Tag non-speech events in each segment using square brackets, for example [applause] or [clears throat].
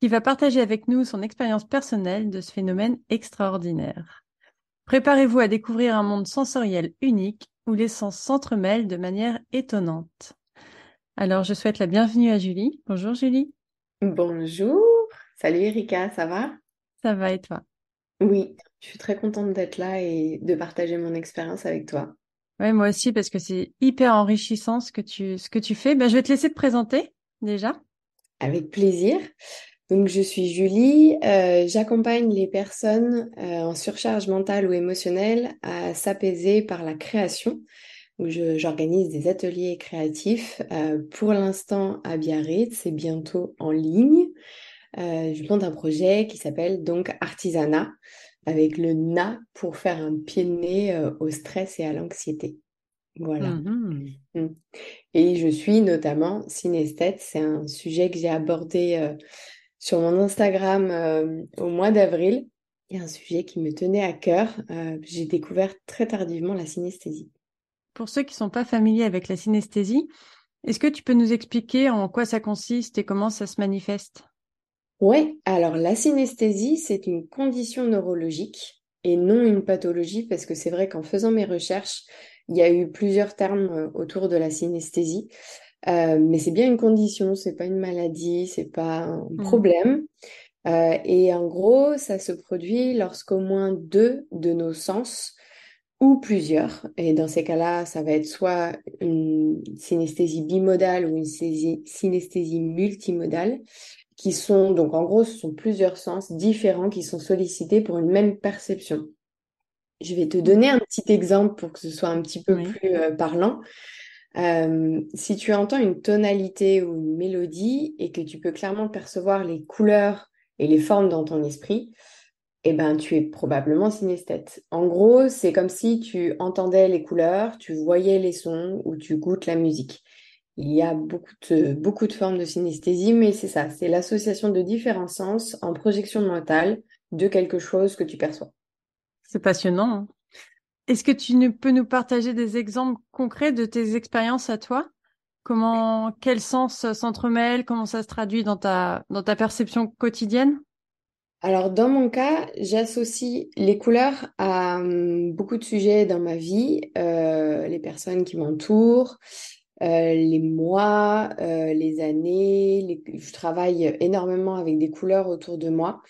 qui va partager avec nous son expérience personnelle de ce phénomène extraordinaire. Préparez-vous à découvrir un monde sensoriel unique où les sens s'entremêlent de manière étonnante. Alors, je souhaite la bienvenue à Julie. Bonjour Julie. Bonjour. Salut Erika, ça va? Ça va et toi? Oui, je suis très contente d'être là et de partager mon expérience avec toi. Ouais, moi aussi, parce que c'est hyper enrichissant ce que tu, ce que tu fais. Ben, je vais te laisser te présenter déjà. Avec plaisir. Donc, je suis Julie. Euh, j'accompagne les personnes euh, en surcharge mentale ou émotionnelle à s'apaiser par la création. J'organise des ateliers créatifs euh, pour l'instant à Biarritz et bientôt en ligne. je monte un projet qui s'appelle donc Artisanat avec le NA pour faire un pied de nez au stress et à l'anxiété. Voilà. Mmh mmh. Et je suis notamment synesthète. C'est un sujet que j'ai abordé sur mon Instagram euh, au mois d'avril. Il y a un sujet qui me tenait à cœur. Euh, j'ai découvert très tardivement la synesthésie. Pour ceux qui ne sont pas familiers avec la synesthésie, est-ce que tu peux nous expliquer en quoi ça consiste et comment ça se manifeste? Oui, alors la synesthésie, c'est une condition neurologique et non une pathologie parce que c'est vrai qu'en faisant mes recherches, il y a eu plusieurs termes euh, autour de la synesthésie. Euh, mais c'est bien une condition, c'est pas une maladie, c'est pas un mmh. problème. Euh, et en gros, ça se produit lorsqu'au moins deux de nos sens ou plusieurs, et dans ces cas-là, ça va être soit une synesthésie bimodale ou une synesthésie multimodale, qui sont donc en gros, ce sont plusieurs sens différents qui sont sollicités pour une même perception. Je vais te donner un petit exemple pour que ce soit un petit peu plus euh, parlant. Euh, si tu entends une tonalité ou une mélodie et que tu peux clairement percevoir les couleurs et les formes dans ton esprit, eh ben, tu es probablement synesthète. En gros, c'est comme si tu entendais les couleurs, tu voyais les sons ou tu goûtes la musique. Il y a beaucoup de, beaucoup de formes de synesthésie, mais c'est ça, c'est l'association de différents sens en projection mentale de quelque chose que tu perçois. C'est passionnant. Est-ce que tu peux nous partager des exemples concrets de tes expériences à toi? Comment, quel sens s'entremêle Comment ça se traduit dans ta, dans ta perception quotidienne? Alors, dans mon cas, j'associe les couleurs à hum, beaucoup de sujets dans ma vie, euh, les personnes qui m'entourent, euh, les mois, euh, les années. Je travaille énormément avec des couleurs autour de moi.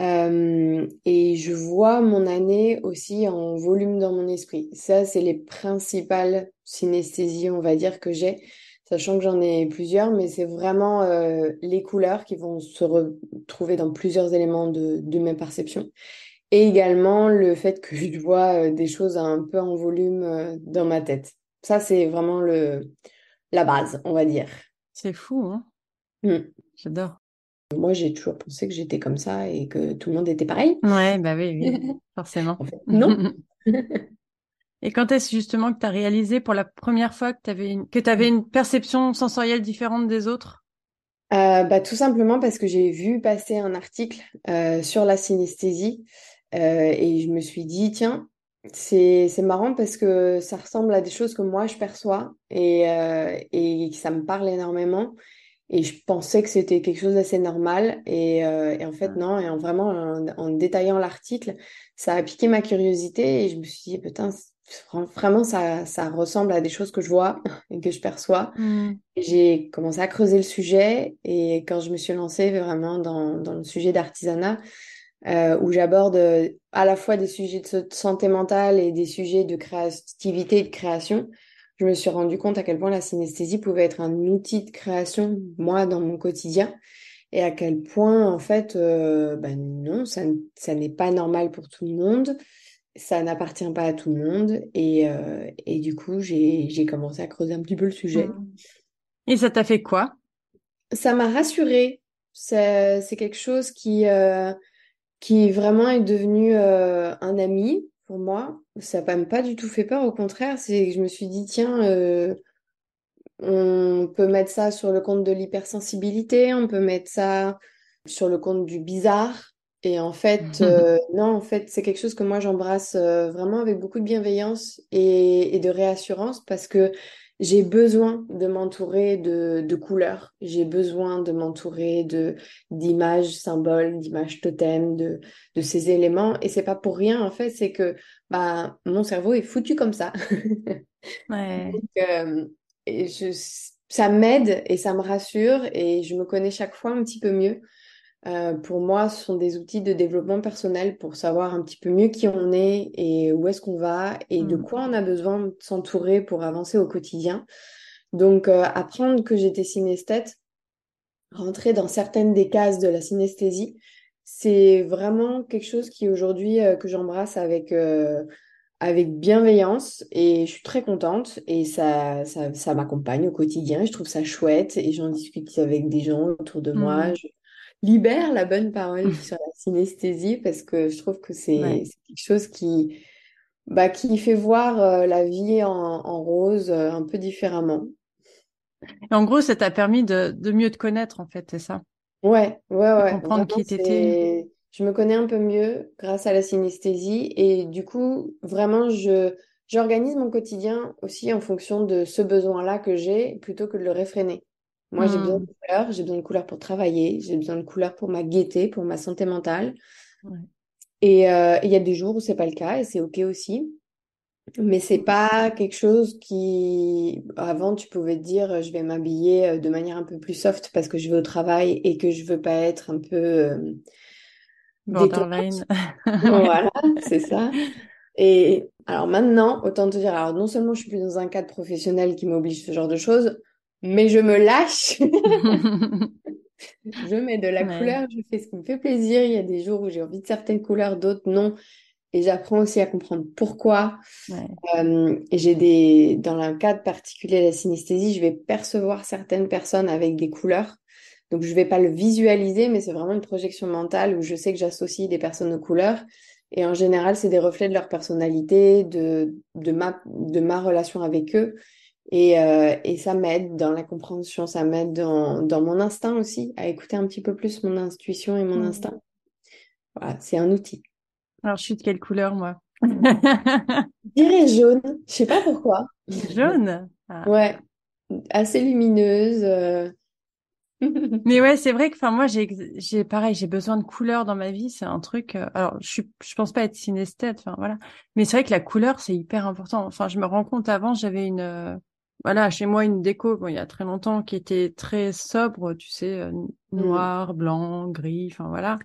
Euh, et je vois mon année aussi en volume dans mon esprit. Ça, c'est les principales synesthésies, on va dire, que j'ai, sachant que j'en ai plusieurs, mais c'est vraiment euh, les couleurs qui vont se retrouver dans plusieurs éléments de, de mes perceptions. Et également le fait que je vois euh, des choses un peu en volume dans ma tête. Ça, c'est vraiment le, la base, on va dire. C'est fou, hein mmh. J'adore. Moi, j'ai toujours pensé que j'étais comme ça et que tout le monde était pareil. Ouais, bah oui, oui [laughs] forcément. [laughs] non. et quand est-ce justement que tu as réalisé pour la première fois que tu avais une, que avais une perception sensorielle différente des autres? Euh, bah, Tout simplement parce que j'ai vu passer un article euh, sur la synesthésie euh, et je me suis dit, tiens, c'est, c'est marrant parce que ça ressemble à des choses que moi je perçois et, et ça me parle énormément. Et je pensais que c'était quelque chose d'assez normal. Et, euh, et, en fait, non. Et en vraiment, en, détaillant l'article, ça a piqué ma curiosité. Et je me suis dit, putain, vraiment, ça, ça ressemble à des choses que je vois [laughs] et que je perçois. Mmh. J'ai commencé à creuser le sujet. Et quand je me suis lancée vraiment dans, dans le sujet d'artisanat, euh, où j'aborde euh, à la fois des sujets de santé mentale et des sujets de créativité et de création, je me suis rendu compte à quel point la synesthésie pouvait être un outil de création, moi, dans mon quotidien, et à quel point, en fait, euh, ben non, ça, ça n'est pas normal pour tout le monde, ça n'appartient pas à tout le monde, et, euh, et du coup, j'ai commencé à creuser un petit peu le sujet. Mmh. Et ça t'a fait quoi? Ça m'a rassurée, c'est quelque chose qui euh, qui vraiment est devenu un ami pour moi. Ça même pas du tout fait peur, au contraire, c'est que je me suis dit tiens, euh, on peut mettre ça sur le compte de l'hypersensibilité, on peut mettre ça sur le compte du bizarre. Et en fait, [laughs] euh, non, en fait, c'est quelque chose que moi j'embrasse euh, vraiment avec beaucoup de bienveillance et, et de réassurance parce que j'ai besoin de m'entourer de, de couleurs, j'ai besoin de m'entourer de d'images symboles, d'images totems, de, de ces éléments. Et c'est pas pour rien, en fait, c'est que bah, mon cerveau est foutu comme ça. [laughs] Ouais. Donc, euh, et je, ça m'aide et ça me rassure et je me connais chaque fois un petit peu mieux. Euh, pour moi, ce sont des outils de développement personnel pour savoir un petit peu mieux qui on est et où est-ce qu'on va et de Mm. quoi on a besoin de s'entourer pour avancer au quotidien. Donc, euh, apprendre que j'étais synesthète, rentrer dans certaines des cases de la synesthésie, c'est vraiment quelque chose qui aujourd'hui euh, que j'embrasse avec avec bienveillance et je suis très contente et ça ça, ça m'accompagne au quotidien. Je trouve ça chouette et j'en discute avec des gens autour de moi. Mm. Je libère la bonne parole sur la synesthésie parce que je trouve que c'est Ouais. quelque chose qui bah qui fait voir euh, la vie en, en rose euh, un peu différemment. Et en gros, ça t'a permis de, de mieux te connaître, en fait, c'est ça? Ouais, ouais, De ouais. comprendre Vraiment, qui t'étais. Je me connais un peu mieux grâce à la synesthésie et du coup, vraiment, je j'organise mon quotidien aussi en fonction de ce besoin-là que j'ai plutôt que de le réfréner. Moi, j'ai besoin Mm. de couleurs, j'ai besoin de couleurs pour travailler, j'ai besoin de couleurs pour ma gaieté, pour ma santé mentale. Ouais. Et euh, il y a des jours où c'est pas le cas et c'est OK aussi. Mais c'est pas quelque chose qui, avant, tu pouvais te dire, euh, je vais m'habiller euh, de manière un peu plus soft parce que je vais au travail et que je veux pas être un peu euh. Borderline. [laughs] Voilà, c'est ça. Et alors maintenant, autant te dire, alors non seulement je suis plus dans un cadre professionnel qui m'oblige ce genre de choses, mais je me lâche. [laughs] Je mets de la Ouais. couleur, je fais ce qui me fait plaisir. Il y a des jours où j'ai envie de certaines couleurs, d'autres non. Et j'apprends aussi à comprendre pourquoi. Ouais. Euh, et j'ai des, dans un cadre particulier de la synesthésie, je vais percevoir certaines personnes avec des couleurs. Donc, je vais pas le visualiser, mais c'est vraiment une projection mentale où je sais que j'associe des personnes aux couleurs. Et en général, c'est des reflets de leur personnalité, de, de ma, de ma relation avec eux. Et, euh, et ça m'aide dans la compréhension, ça m'aide dans, dans mon instinct aussi, à écouter un petit peu plus mon intuition et mon Mm. instinct. Voilà, c'est un outil. Alors, je suis de quelle couleur, moi? Je dirais jaune, je sais pas pourquoi. Jaune? Ah. Ouais, assez lumineuse. euh. [laughs] Mais ouais, c'est vrai que, enfin, moi, j'ai, pareil, j'ai besoin de couleurs dans ma vie. C'est un truc, euh, alors, je suis, je pense pas être synesthète, enfin, voilà. Mais c'est vrai que la couleur, c'est hyper important. Enfin, je me rends compte, avant, j'avais une, voilà, chez moi, une déco, bon, il y a très longtemps, qui était très sobre, tu sais, euh, noir, blanc, gris, enfin, voilà.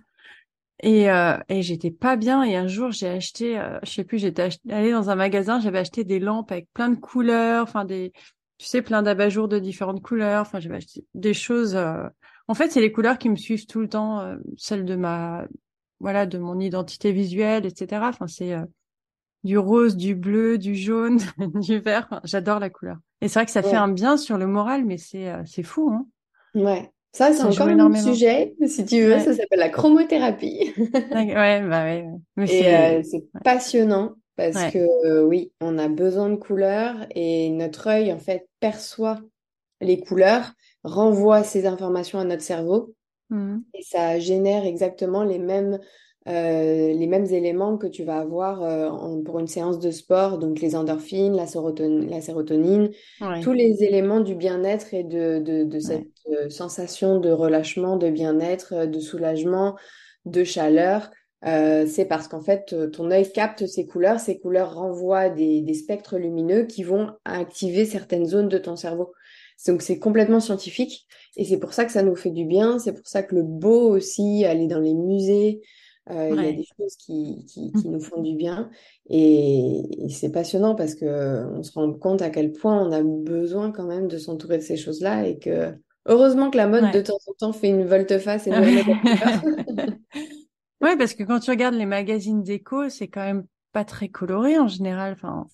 Et, euh, et j'étais pas bien. Et un jour, j'ai acheté, euh, je sais plus, j'étais allée dans un magasin, j'avais acheté des lampes avec plein de couleurs, enfin des, tu sais, plein d'abat-jours de différentes couleurs. Enfin, j'avais acheté des choses. euh, En fait, c'est les couleurs qui me suivent tout le temps, euh, celles de ma, voilà, de mon identité visuelle, etc. Enfin, c'est euh, du rose, du bleu, du jaune, [laughs] du vert. Enfin, j'adore la couleur. Et c'est vrai que ça fait un bien sur le moral, mais c'est euh, c'est fou, hein. Ouais, ça c'est encore un sujet, si tu veux, Ouais. ça s'appelle la chromothérapie. [laughs] Ouais, bah ouais. Mais Et c'est, euh, c'est passionnant parce Ouais. que euh, oui, on a besoin de couleurs et notre œil en fait perçoit les couleurs, renvoie ces informations à notre cerveau Mhm. et ça génère exactement les mêmes euh, les mêmes éléments que tu vas avoir euh, en- pour une séance de sport, donc les endorphines, la sérotonine, la sérotonine, Ouais. tous les éléments du bien-être et de, de, cette euh, sensation de relâchement, de bien-être, de soulagement, de chaleur. euh, c'est parce qu'en fait, ton œil capte ces couleurs, ces couleurs renvoient des, des spectres lumineux qui vont activer certaines zones de ton cerveau. Donc c'est complètement scientifique et c'est pour ça que ça nous fait du bien, c'est pour ça que le beau aussi, aller dans les musées, euh, il y a des choses qui, qui, qui nous font du bien et, et c'est passionnant parce que on se rend compte à quel point on a besoin quand même de s'entourer de ces choses-là et que heureusement que la mode de temps en temps fait une volte-face et couleur. [laughs] Ouais, parce que quand tu regardes les magazines déco, c'est quand même pas très coloré en général. Enfin,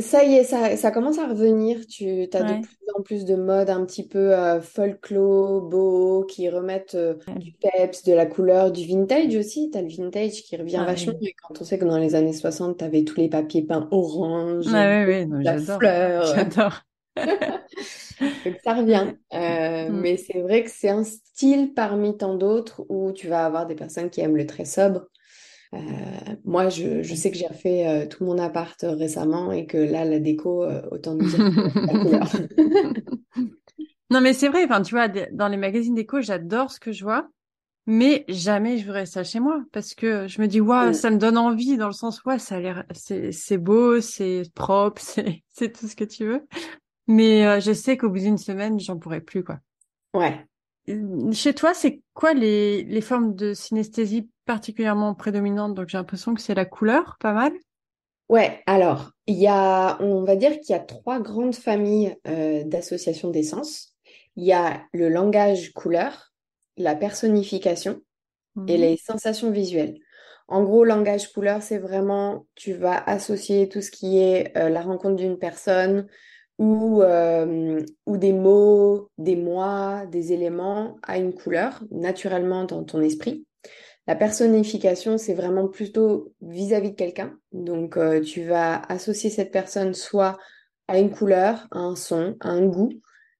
Ça y est, ça, ça commence à revenir. Tu as de plus en plus de modes un petit peu euh, folklore, beau, qui remettent euh, du peps, de la couleur, du vintage aussi. Tu as le vintage qui revient Ah vachement. Et quand on sait que dans les années 60, tu avais tous les papiers peints orange, ouais, bleu, ouais, non, la fleur. [laughs] J'adore. [laughs] Donc ça revient. Euh, Mm. mais c'est vrai que c'est un style parmi tant d'autres où tu vas avoir des personnes qui aiment le très sobre. Euh, moi, je, je sais que j'ai refait euh, tout mon appart euh, récemment et que là, la déco, autant nous dire que la [laughs] couleur. Non, mais c'est vrai, enfin, tu vois, dans les magazines déco, j'adore ce que je vois, mais jamais je verrais ça chez moi parce que je me dis, waouh, Mm. ça me donne envie dans le sens, ouais, ça a l'air, c'est, beau, c'est propre, [laughs] c'est, c'est tout ce que tu veux. Mais euh, je sais qu'au bout d'une semaine, j'en pourrais plus, quoi. Ouais. Euh, Chez toi, c'est quoi les, les formes de synesthésie particulièrement prédominantes? Donc, j'ai l'impression que c'est la couleur, pas mal. Ouais, alors, il y a, on va dire qu'il y a trois grandes familles euh, d'associations d'essence. Il y a le langage couleur, la personnification et Mhm. les sensations visuelles. En gros, langage couleur, c'est vraiment, tu vas associer tout ce qui est euh, la rencontre d'une personne ou, euh, ou des mots, des mois, des éléments à une couleur, naturellement dans ton esprit. La personnification, c'est vraiment plutôt vis-à-vis de quelqu'un. Donc, euh, tu vas associer cette personne soit à une couleur, à un son, à un goût.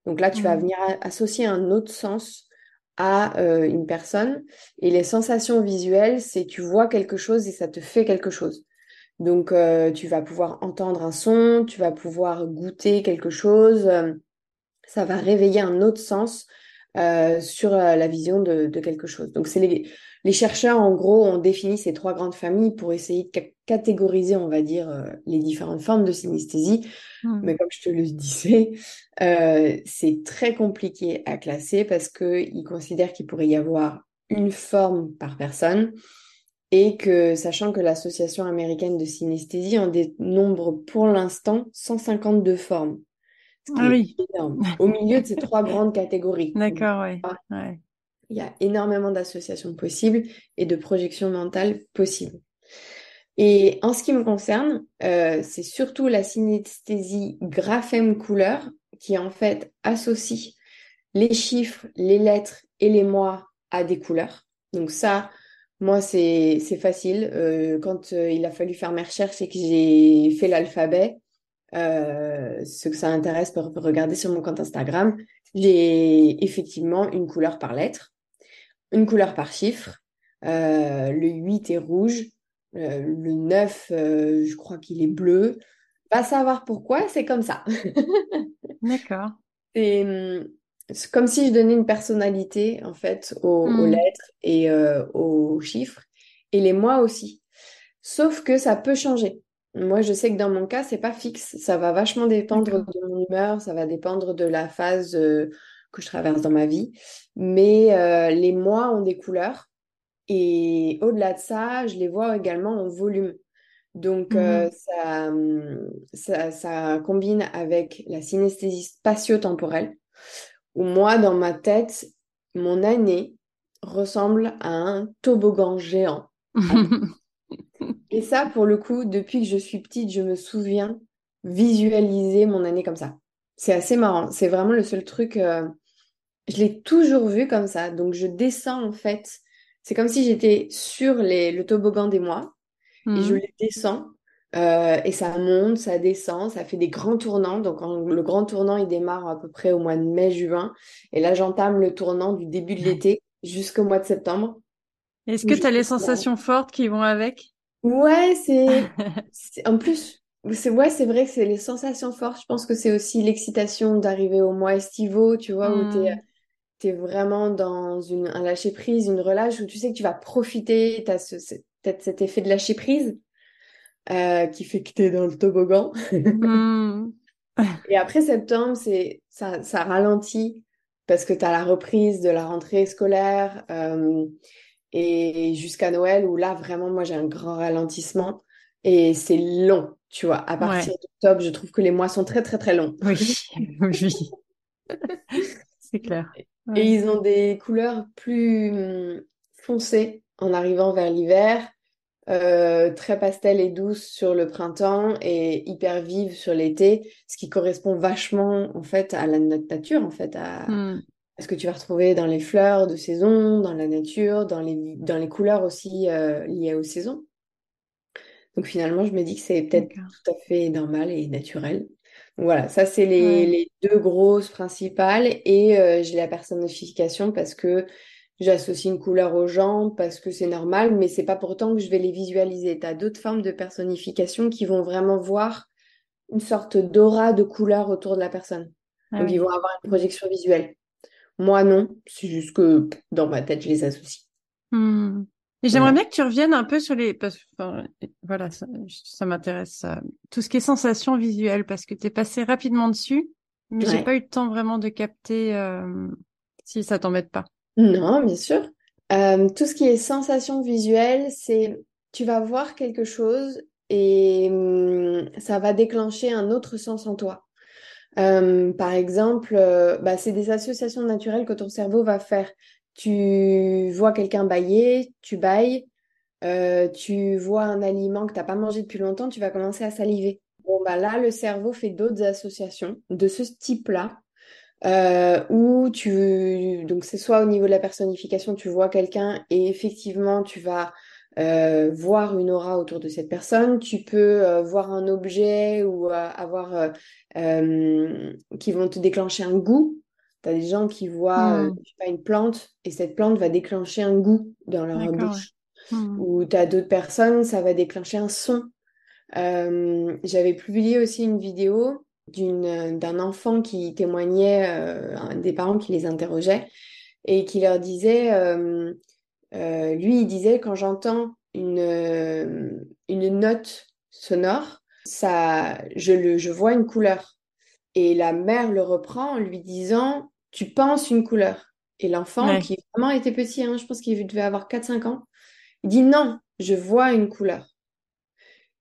Donc là, tu vas Mhm. venir associer un autre sens à euh, une personne. Et les sensations visuelles, c'est tu vois quelque chose et ça te fait quelque chose. Donc, euh, tu vas pouvoir entendre un son, tu vas pouvoir goûter quelque chose. euh, ça va réveiller un autre sens euh, sur euh, la vision de, de quelque chose. Donc, c'est les, les chercheurs, en gros, ont défini ces trois grandes familles pour essayer de ca- catégoriser, on va dire, euh, les différentes formes de synesthésie. Mhm. Mais comme je te le disais, euh, c'est très compliqué à classer parce qu'ils considèrent qu'il pourrait y avoir une forme par personne et que, sachant que l'Association américaine de synesthésie en dénombre pour l'instant 152 formes, Ah oui. Au milieu de ces trois [laughs] grandes catégories. D'accord, ouais, ouais. il y a énormément d'associations possibles et de projections mentales possibles. Et en ce qui me concerne, euh, c'est surtout la synesthésie graphème couleur qui en fait associe les chiffres, les lettres et les mois à des couleurs. Donc ça, moi, c'est facile. Euh, quand euh, il a fallu faire mes recherches et que j'ai fait l'alphabet, euh, ceux que ça intéresse peuvent regarder sur mon compte Instagram. J'ai effectivement une couleur par lettre, une couleur par chiffre. Euh, le 8 est rouge, le 9, euh, je crois qu'il est bleu. Va savoir pourquoi, c'est comme ça. [laughs] D'accord. Hum, c'est comme si je donnais une personnalité en fait aux, aux Mhm. lettres et euh, aux chiffres et les mois aussi. Sauf que ça peut changer. Moi, je sais que dans mon cas, c'est pas fixe. Ça va vachement dépendre de mon humeur, ça va dépendre de la phase euh, que je traverse dans ma vie. Mais euh, les mois ont des couleurs et au-delà de ça, je les vois également en volume. Donc, ça, hum, ça, ça combine avec la synesthésie spatio-temporelle, où moi, dans ma tête, mon année ressemble à un toboggan géant. [laughs] Et ça, pour le coup, depuis que je suis petite, je me souviens visualiser mon année comme ça. C'est assez marrant. C'est vraiment le seul truc. euh, je l'ai toujours vu comme ça. Donc, je descends en fait. C'est comme si j'étais sur les, le toboggan des mois et je Mhm. les descends. Euh, et ça monte, ça descend, ça fait des grands tournants. Donc, en- le grand tournant, il démarre à peu près au mois de mai-juin. Et là, j'entame le tournant du début de l'été jusqu'au mois de septembre. Est-ce que tu as les sensations fortes qui vont avec? Ouais, [laughs] c'est, en plus, c'est ouais, c'est vrai que c'est les sensations fortes. Je pense que c'est aussi l'excitation d'arriver au mois estivaux, tu vois, où t'es, Mhm. t'es vraiment dans une, un lâcher prise, une relâche où tu sais que tu vas profiter, t'as ce, cet effet de lâcher prise euh, qui fait que t'es dans le toboggan. Mhm. [laughs] Et après septembre, c'est ça, ça ralentit parce que tu as la reprise de la rentrée scolaire euh, et jusqu'à Noël où là vraiment moi j'ai un grand ralentissement et c'est long, tu vois. À partir Ouais, d'octobre, je trouve que les mois sont très très très longs. oui, [laughs] oui, c'est clair. Et ils ont des couleurs plus hum, foncées en arrivant vers l'hiver. Euh, très pastel et douce sur le printemps et hyper vive sur l'été, ce qui correspond vachement en fait à la, notre nature, en fait, à, à ce que tu vas retrouver dans les fleurs de saison, dans la nature, dans les, dans les couleurs aussi euh, liées aux saisons. Donc finalement, je me dis que c'est peut-être tout à fait normal et naturel. Donc voilà, ça c'est les, Ouais. les deux grosses principales et euh, j'ai la personnification parce que j'associe une couleur aux gens, parce que c'est normal, mais c'est pas pourtant que je vais les visualiser. Tu as d'autres formes de personnification qui vont vraiment voir une sorte d'aura de couleur autour de la personne. Ah Donc ils vont avoir une projection visuelle. Moi non, c'est juste que dans ma tête je les associe. Hmm. Et j'aimerais bien que tu reviennes un peu sur les, parce que, enfin, voilà, ça, ça m'intéresse, tout ce qui est sensation visuelle, parce que tu es passé rapidement dessus, mais j'ai Ouais. pas eu le temps vraiment de capter, euh, si ça t'embête pas. Non, bien sûr. Euh, tout ce qui est sensation visuelle, c'est tu vas voir quelque chose et hum, ça va déclencher un autre sens en toi. Euh, par exemple, euh, bah, c'est des associations naturelles que ton cerveau va faire. Tu vois quelqu'un bailler, tu bailles. Tu vois un aliment que tu n'as pas mangé depuis longtemps, tu vas commencer à saliver. Bon, bah là, le cerveau fait d'autres associations de ce type-là. Euh, où tu donc c'est soit au niveau de la personnification tu vois quelqu'un et effectivement tu vas euh, voir une aura autour de cette personne tu peux euh, voir un objet ou euh, avoir euh, euh, qui vont te déclencher un goût tu as des gens qui voient euh, Hmm. je sais pas, une plante et cette plante va déclencher un goût dans leur ouais. bouche Hmm. ou tu as d'autres personnes ça va déclencher un son euh, j'avais publié aussi une vidéo d'un enfant qui témoignait, euh, des parents qui les interrogeait et qui leur disait, euh, euh, lui, il disait, quand j'entends une, euh, une note sonore, ça, je, le, je vois une couleur. Et la mère le reprend en lui disant, tu penses une couleur. Et l'enfant, Ouais. qui vraiment était petit, hein, je pense qu'il devait avoir 4-5 ans, il dit, non, je vois une couleur.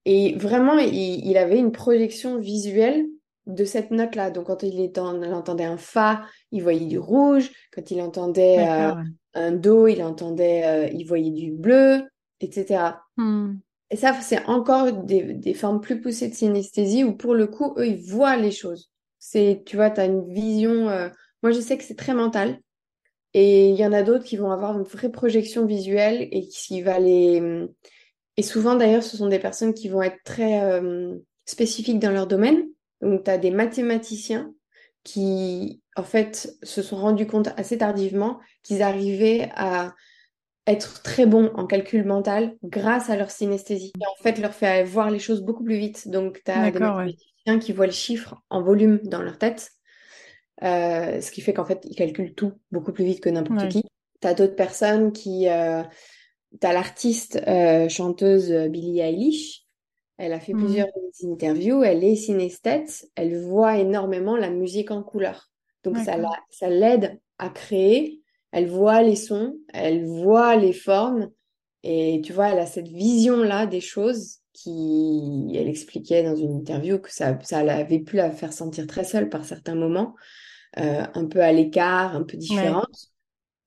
Et vraiment, il, il avait une projection visuelle de cette note-là. Donc, quand il, entendait un Fa, il voyait du rouge. Quand il entendait euh, un Do, il entendait, euh, il voyait du bleu, etc. Hmm. Et ça, c'est encore des, des formes plus poussées de synesthésie où, pour le coup, eux, ils voient les choses. C'est, tu vois, tu as une vision. euh, Moi, je sais que c'est très mental. Et il y en a d'autres qui vont avoir une vraie projection visuelle et qui va les. Et souvent, d'ailleurs, ce sont des personnes qui vont être très spécifiques dans leur domaine. Donc, tu as des mathématiciens qui, en fait, se sont rendus compte assez tardivement qu'ils arrivaient à être très bons en calcul mental grâce à leur synesthésie. Et en fait, leur fait voir les choses beaucoup plus vite. Donc, tu as des ouais. mathématiciens qui voient le chiffre en volume dans leur tête, euh, ce qui fait qu'en fait, ils calculent tout beaucoup plus vite que n'importe Ouais. qui. Tu as d'autres personnes qui... euh, tu as l'artiste euh, chanteuse euh, Billie Eilish. Elle a fait Hmm. plusieurs interviews. Elle est synesthète. Elle voit énormément la musique en couleur. Donc, ça la- l'aide à créer. Elle voit les sons, elle voit les formes. Et tu vois, elle a cette vision-là des choses qui, elle expliquait dans une interview que ça, ça avait pu la faire sentir très seule par certains moments, euh, un peu à l'écart, un peu Ouais. différente,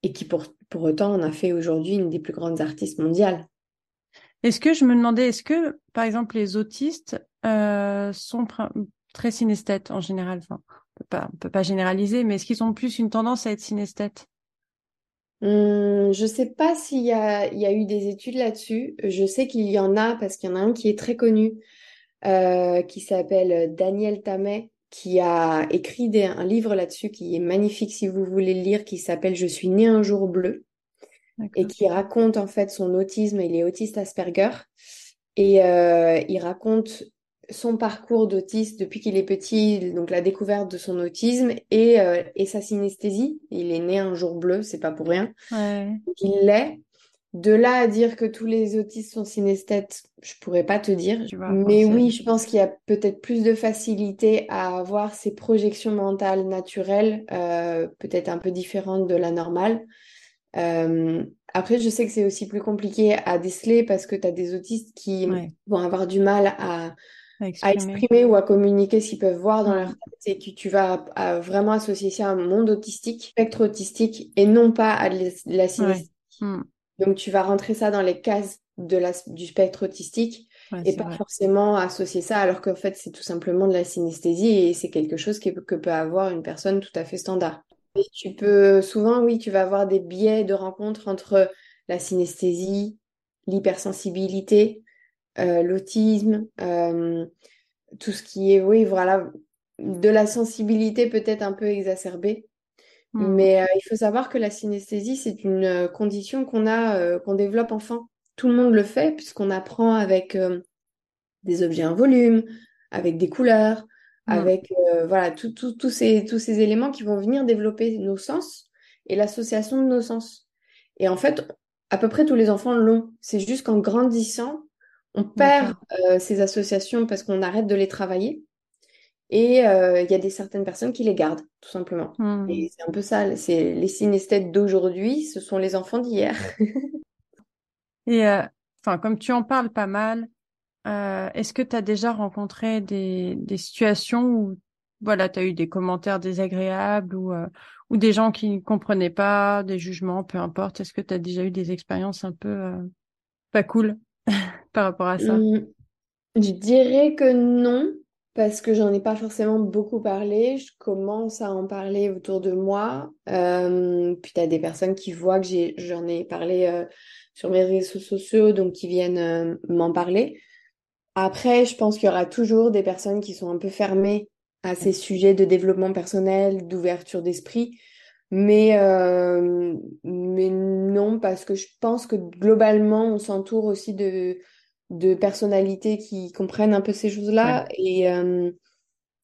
et qui pour, pour autant en a fait aujourd'hui une des plus grandes artistes mondiales. Est-ce que je me demandais, est-ce que, par exemple, les autistes euh, sont très synesthètes en général? On on peut pas généraliser, mais est-ce qu'ils ont plus une tendance à être synesthètes? Hum, je sais pas s'il y a, eu des études là-dessus. Je sais qu'il y en a parce qu'il y en a un qui est très connu, euh, qui s'appelle Daniel Tammet, qui a écrit un livre là-dessus qui est magnifique si vous voulez le lire, qui s'appelle Je suis né un jour bleu et qui raconte en fait son autisme. Il est autiste Asperger et euh, il raconte son parcours d'autiste depuis qu'il est petit, donc la découverte de son autisme et, euh, et sa synesthésie. Il est né un jour bleu, c'est pas pour rien. Ouais. Il l'est. De là à dire que tous les autistes sont synesthètes, je pourrais pas te dire. Mais oui, je pense qu'il y a peut-être plus de facilité à avoir ces projections mentales naturelles, euh, peut-être un peu différentes de la normale. Euh, après, je sais que c'est aussi plus compliqué à déceler parce que tu as des autistes qui Ouais. vont avoir du mal à, à à exprimer. ou à communiquer ce qu'ils peuvent voir dans leur tête et que tu vas à- vraiment associer ça à un monde autistique, spectre autistique, et non pas à de la, Ouais. synesthésie. Hmm. Donc, tu vas rentrer ça dans les cases de la, du spectre autistique et pas forcément associer ça alors qu'en fait, c'est tout simplement de la synesthésie et c'est quelque chose que peut avoir une personne tout à fait standard. Et tu peux, souvent, oui, tu vas avoir des biais de rencontre entre la synesthésie, l'hypersensibilité, euh, l'autisme, euh, tout ce qui est, oui, voilà, de la sensibilité peut-être un peu exacerbée. Hmm. Mais euh, il faut savoir que la synesthésie, c'est une condition qu'on a, qu'on développe enfant. Tout le monde le fait puisqu'on apprend avec des objets en volume, avec des couleurs, avec voilà tous ces, tous ces éléments qui vont venir développer nos sens et l'association de nos sens. Et en fait, à peu près tous les enfants l'ont. C'est juste qu'en grandissant, on perd euh, ces associations parce qu'on arrête de les travailler. Et euh, il y a des certaines personnes qui les gardent, tout simplement. Hmm. Et c'est un peu ça, c'est les synesthètes d'aujourd'hui, ce sont les enfants d'hier. [laughs] et euh, enfin, comme tu en parles pas mal, est-ce que tu as déjà rencontré des, situations où voilà, tu as eu des commentaires désagréables ou, ou des gens qui ne comprenaient pas, des jugements, peu importe. Est-ce que tu as déjà eu des expériences un peu pas cool [laughs] par rapport à ça? Mmh, Je dirais que non, parce que j'en ai pas forcément beaucoup parlé. Je commence à en parler autour de moi. Euh, puis tu as des personnes qui voient que j'en ai, parlé euh, sur mes réseaux sociaux, donc qui viennent euh, m'en parler. Après, je pense qu'il y aura toujours des personnes qui sont un peu fermées à ces sujets de développement personnel, d'ouverture d'esprit. Mais, euh, mais non, parce que je pense que globalement, on s'entoure aussi de, de personnalités qui comprennent un peu ces choses-là. Et, euh,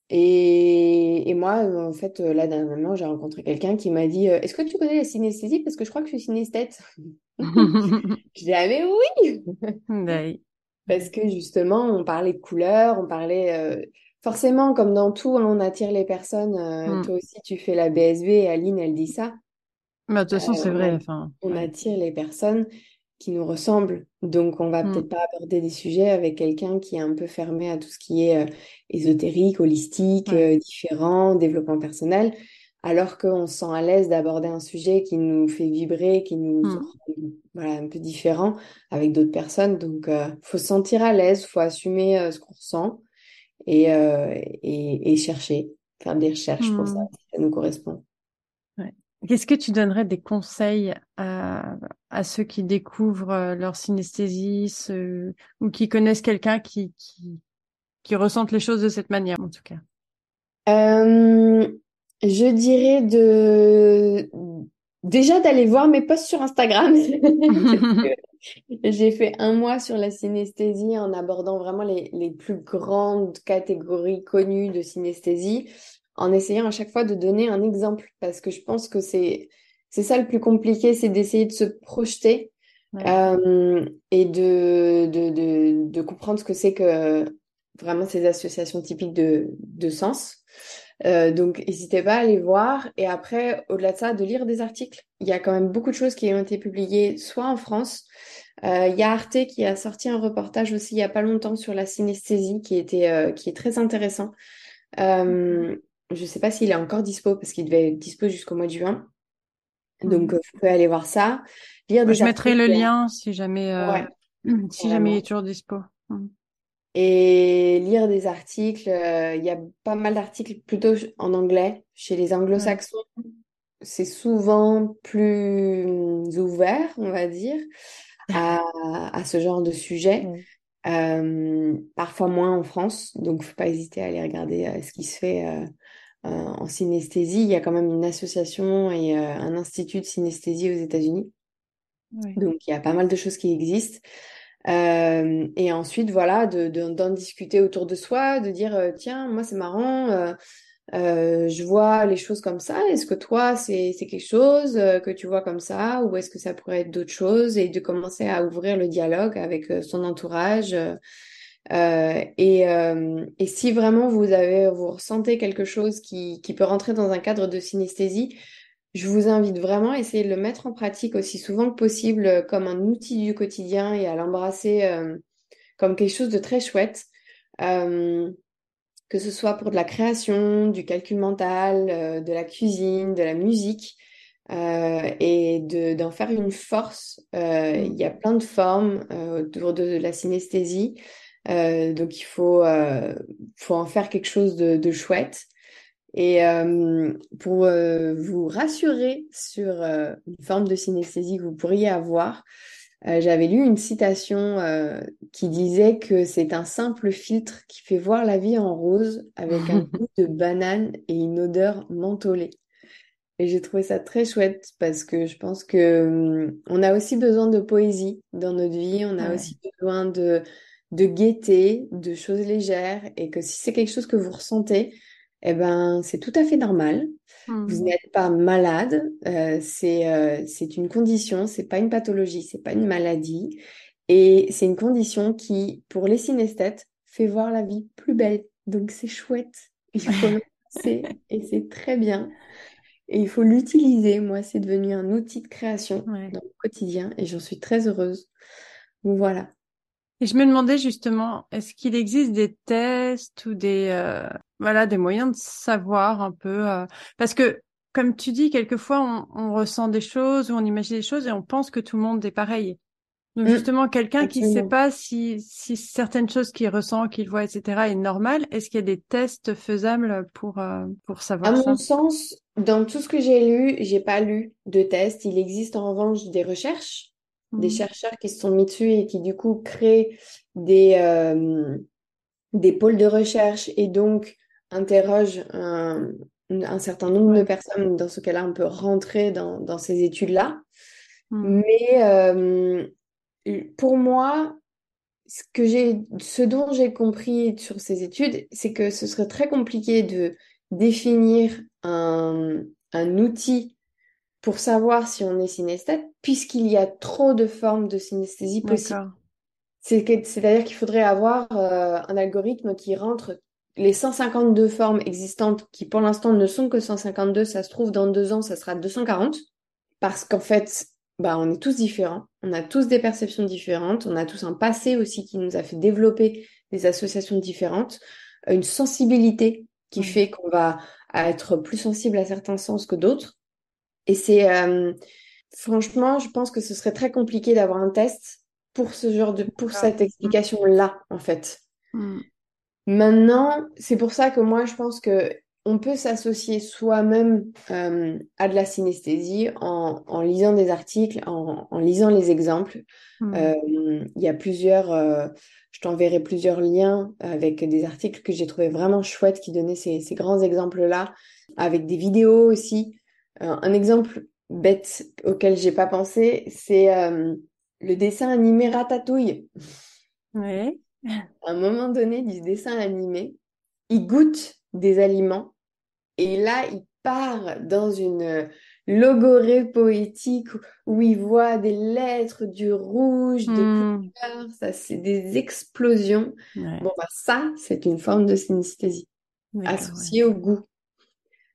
et, et, moi, en fait, là, dernièrement, j'ai rencontré quelqu'un qui m'a dit euh, Est-ce que tu connais la synesthésie? Parce que je crois que je suis synesthète. [laughs] [laughs] je dis Ah, mais oui Parce que justement, on parlait de couleurs, on parlait forcément, comme dans tout, hein, on attire les personnes. Euh, mm. Toi aussi, tu fais la BSV Aline, elle dit ça. Bah, de toute façon, c'est euh, vrai. On attire les personnes qui nous ressemblent. Donc, on va mm. peut-être pas aborder des sujets avec quelqu'un qui est un peu fermé à tout ce qui est euh, ésotérique, holistique, différent, développement personnel, alors qu'on se sent à l'aise d'aborder un sujet qui nous fait vibrer, qui nous mm. voilà, un peu différent avec d'autres personnes. Donc, il faut se sentir à l'aise, il faut assumer ce qu'on ressent et, euh, et, et, chercher, faire des recherches pour ça, hmm. si ça nous correspond. Ouais. Qu'est-ce que tu donnerais des conseils à, à ceux qui découvrent euh, leur synesthésie ou qui connaissent quelqu'un qui, qui, qui ressentent les choses de cette manière, en tout cas? Euh, Je dirais de déjà d'aller voir mes posts sur Instagram. [laughs] J'ai fait un mois sur la synesthésie en abordant vraiment les, les, plus grandes catégories connues de synesthésie, en essayant à chaque fois de donner un exemple, parce que je pense que c'est c'est ça le plus compliqué, c'est d'essayer de se projeter euh, et de, de, de, de, comprendre ce que c'est que vraiment ces associations typiques de, de sens. Euh, donc, n'hésitez pas à aller voir. Et après, au-delà de ça, de lire des articles. Il y a quand même beaucoup de choses qui ont été publiées, soit en France. Euh, il y a Arte qui a sorti un reportage aussi il y a pas longtemps sur la synesthésie qui était euh, qui est très intéressant. je ne sais pas s'il est encore dispo parce qu'il devait être dispo jusqu'au mois de juin. Donc, vous pouvez aller voir ça. Lire des je mettrai le lien si jamais, [clears throat] si jamais il est toujours dispo. Et lire des articles. Euh, il y a pas mal d'articles plutôt en anglais. Chez les anglo-saxons, c'est souvent plus ouvert, on va dire, à, à ce genre de sujet. Euh, parfois moins en France, donc faut pas hésiter à aller regarder euh, ce qui se fait euh, en synesthésie. Il y a quand même une association et un institut de synesthésie aux États-Unis. Donc il y a pas mal de choses qui existent. Euh, et ensuite, voilà, d'en de, d'en discuter autour de soi, de dire, euh, tiens, moi, c'est marrant, euh, euh, je vois les choses comme ça. Est-ce que toi, c'est quelque chose que tu vois comme ça? Ou est-ce que ça pourrait être d'autres choses? Et de commencer à ouvrir le dialogue avec son entourage. et, et si vraiment vous avez, vous ressentez quelque chose qui, qui peut rentrer dans un cadre de synesthésie, je vous invite vraiment à essayer de le mettre en pratique aussi souvent que possible euh, comme un outil du quotidien et à l'embrasser euh, comme quelque chose de très chouette. Euh, que ce soit pour de la création, du calcul mental, de la cuisine, de la musique. et d'en faire une force. il y a plein de formes autour de la synesthésie. donc il faut, faut en faire quelque chose de, de chouette. Et euh, pour euh, vous rassurer sur euh, une forme de synesthésie que vous pourriez avoir, j'avais lu une citation qui disait que c'est un simple filtre qui fait voir la vie en rose avec un [laughs] goût de banane et une odeur mentholée. Et j'ai trouvé ça très chouette parce que je pense que hum, on a aussi besoin de poésie dans notre vie, on a aussi besoin de, de gaieté, de choses légères et que si c'est quelque chose que vous ressentez, eh ben, c'est tout à fait normal. Vous mmh. n'êtes pas malade, euh, c'est euh, c'est une condition, c'est pas une pathologie, c'est pas une maladie, et c'est une condition qui, pour les synesthètes, fait voir la vie plus belle. Donc c'est chouette, il faut le et c'est très bien. Et il faut l'utiliser. Moi, c'est devenu un outil de création dans le quotidien, et j'en suis très heureuse. voilà. Et je me demandais justement, est-ce qu'il existe des tests ou des euh, voilà des moyens de savoir un peu euh, parce que comme tu dis, quelquefois on, on, ressent des choses ou on imagine des choses et on pense que tout le monde est pareil. Donc mmh. justement, quelqu'un qui ne sait pas si, si certaines choses qu'il ressent, qu'il voit, etc. est normal, est-ce qu'il y a des tests faisables pour euh, pour savoir À mon sens, dans tout ce que j'ai lu, j'ai pas lu de tests. Il existe en revanche des recherches des mmh. chercheurs qui se sont mis dessus et qui du coup créent des, euh, des pôles de recherche et donc interrogent un, un certain nombre de personnes. Dans ce cas-là, on peut rentrer dans, dans ces études-là. Mmh. Mais euh, pour moi, ce, que j'ai, ce dont j'ai compris sur ces études, c'est que ce serait très compliqué de définir un, un outil pour savoir si on est synesthète, puisqu'il y a trop de formes de synesthésie possibles. C'est-à-dire qu'il faudrait avoir euh, un algorithme qui rentre les 152 formes existantes, qui pour l'instant ne sont que 152, ça se trouve dans deux ans, ça sera 240, parce qu'en fait, bah, on est tous différents, on a tous des perceptions différentes, on a tous un passé aussi qui nous a fait développer des associations différentes, une sensibilité qui fait qu'on va être plus sensible à certains sens que d'autres. Et c'est euh, franchement, je pense que ce serait très compliqué d'avoir un test pour ce genre de pour cette explication là en fait. Hmm. Maintenant, c'est pour ça que moi je pense que on peut s'associer soi-même euh, à de la synesthésie en, en, lisant des articles, en, en lisant les exemples. Hmm. Euh, il y a plusieurs, je t'enverrai plusieurs liens avec des articles que j'ai trouvé vraiment chouettes qui donnaient ces, ces grands exemples-là, avec des vidéos aussi. Euh, un exemple bête auquel j'ai pas pensé, c'est euh, le dessin animé Ratatouille. Oui. À un moment donné du dessin animé, il goûte des aliments et là, il part dans une logorée poétique où il voit des lettres, du rouge, des hmm. couleurs, ça c'est des explosions. Bon, bah, ça, c'est une forme de synesthésie associée au goût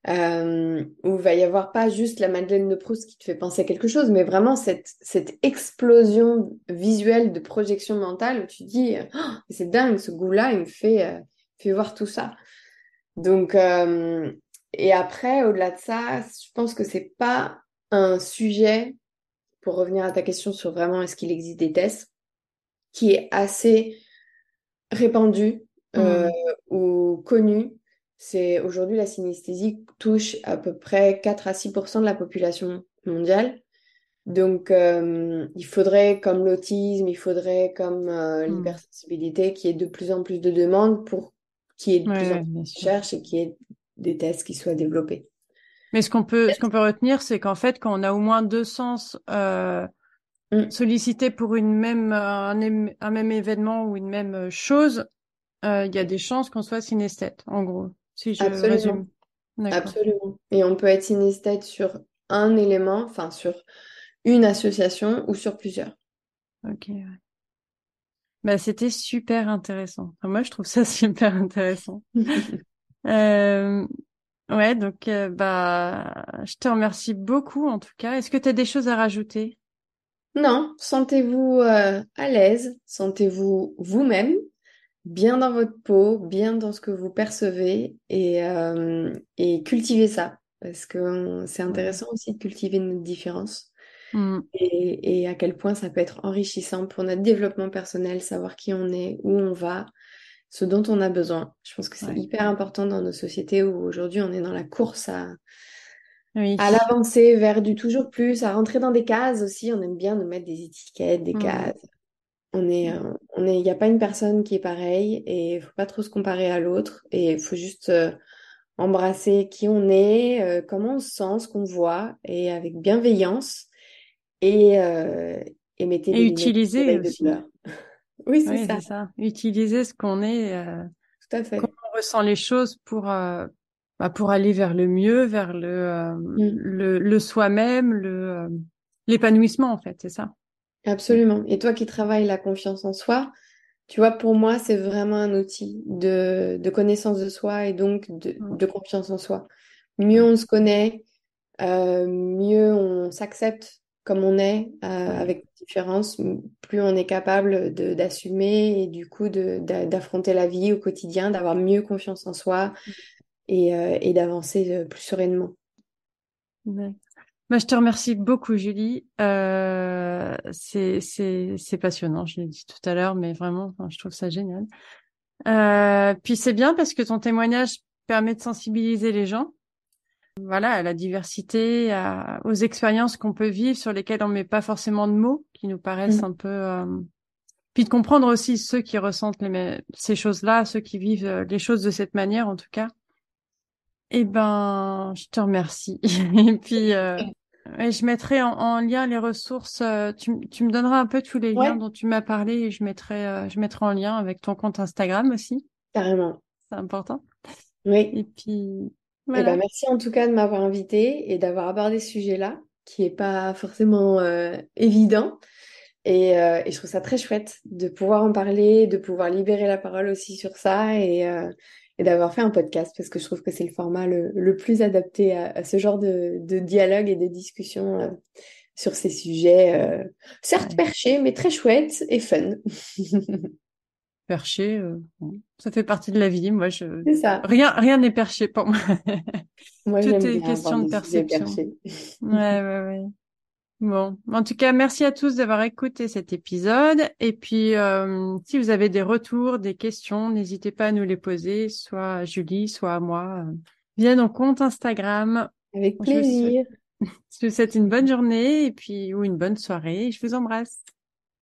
euh, où il va y avoir pas juste la Madeleine de Proust qui te fait penser à quelque chose, mais vraiment cette, cette explosion visuelle de projection mentale où tu dis oh, c'est dingue, ce goût-là, il me fait, euh, fait voir tout ça. Donc, euh, et après, au-delà de ça, je pense que c'est pas un sujet, pour revenir à ta question sur vraiment est-ce qu'il existe des tests, qui est assez répandu mmh. ou connu c'est aujourd'hui la synesthésie touche à peu près 4 à 6% de la population mondiale. Donc, euh, il faudrait, comme l'autisme, il faudrait, comme euh, hmm. l'hypersensibilité, qu'il y ait de plus en plus de demandes pour qu'il y ait de plus en plus de recherches et qu'il y ait des tests qui soient développés. Mais ce qu'on peut, ce qu'on peut retenir, c'est qu'en fait, quand on a au moins deux sens euh, hmm. sollicités pour une même, un, un, même événement ou une même chose, il y a des chances qu'on soit synesthète, en gros si je Absolument. résume. Absolument. Et on peut être synesthète sur un élément, enfin sur une association ou sur plusieurs. Ok. Bah, c'était super intéressant. moi, je trouve ça [laughs] super intéressant. [laughs] euh, ouais, donc euh, bah, je te remercie beaucoup en tout cas. Est-ce que tu as des choses à rajouter? Non, sentez-vous euh, à l'aise, sentez-vous vous-même bien dans votre peau, bien dans ce que vous percevez et, euh, et cultivez ça. parce que c'est intéressant aussi de cultiver notre différence Mm. et, et à quel point ça peut être enrichissant pour notre développement personnel, savoir qui on est, où on va, ce dont on a besoin. Je pense que c'est Ouais. hyper important dans nos sociétés où aujourd'hui on est dans la course à, Oui. à l'avancée vers du toujours plus, à rentrer dans des cases aussi. On aime bien nous mettre des étiquettes, des Mm. cases. On est, euh, on est, il n'y a pas une personne qui est pareille et il faut pas trop se comparer à l'autre et il faut juste euh, embrasser qui on est, euh, comment on se sent, ce qu'on voit et avec bienveillance et, euh, et mettez Et utiliser de. [laughs] Oui, c'est Oui, ça, ça. Utiliser ce qu'on est, euh, tout à fait. comment on ressent les choses pour, bah, pour aller vers le mieux, vers le, Mm. le, le soi-même, le, l'épanouissement, en fait, c'est ça. Absolument. Et toi qui travailles la confiance en soi, tu vois, pour moi, c'est vraiment un outil de, de connaissance de soi et donc de, de confiance en soi. Mieux on se connaît, euh, mieux on s'accepte comme on est, euh, avec différence, plus on est capable d'assumer et du coup d'affronter la vie au quotidien, d'avoir mieux confiance en soi et, euh, et d'avancer plus sereinement. Ouais. Bah, je te remercie beaucoup, Julie. Euh, c'est, c'est, c'est passionnant, je l'ai dit tout à l'heure, mais vraiment, enfin, je trouve ça génial. Euh, puis c'est bien parce que ton témoignage permet de sensibiliser les gens, voilà, à la diversité, à- aux expériences qu'on peut vivre sur lesquelles on met pas forcément de mots, qui nous paraissent Mm. un peu, euh, puis de comprendre aussi ceux qui ressentent les, ces choses-là, ceux qui vivent euh, les choses de cette manière, en tout cas. Eh ben, je te remercie. [laughs] Et puis, euh, [laughs] et je mettrai en, en lien les ressources. euh, tu, me donneras un peu tous les liens dont tu m'as parlé et je mettrai, euh, je mettrai en lien avec ton compte Instagram aussi. carrément. C'est important. Oui. Et puis, Eh ben, voilà. merci en tout cas de m'avoir invité et d'avoir abordé ce sujet-là, qui est pas forcément euh, évident. Et, euh, et je trouve ça très chouette de pouvoir en parler, de pouvoir libérer la parole aussi sur ça et, et d'avoir fait un podcast parce que je trouve que c'est le format le, le plus adapté à, à ce genre de, de dialogue et de discussion euh, sur ces sujets, euh, certes Ouais. perchés, mais très chouettes et fun. [laughs] Perché, euh, ça fait partie de la vie. Moi, je, ça. rien, rien n'est perché pour moi. Moi, Tout est question de perception. Ouais, ouais, ouais. Bon, en tout cas, merci à tous d'avoir écouté cet épisode. Et puis, euh, si vous avez des retours, des questions, n'hésitez pas à nous les poser, soit à Julie, soit à moi, euh, via nos comptes Instagram. Avec Je vous souhaite, plaisir. [laughs] je vous souhaite une bonne journée et puis ou une bonne soirée. Je vous embrasse.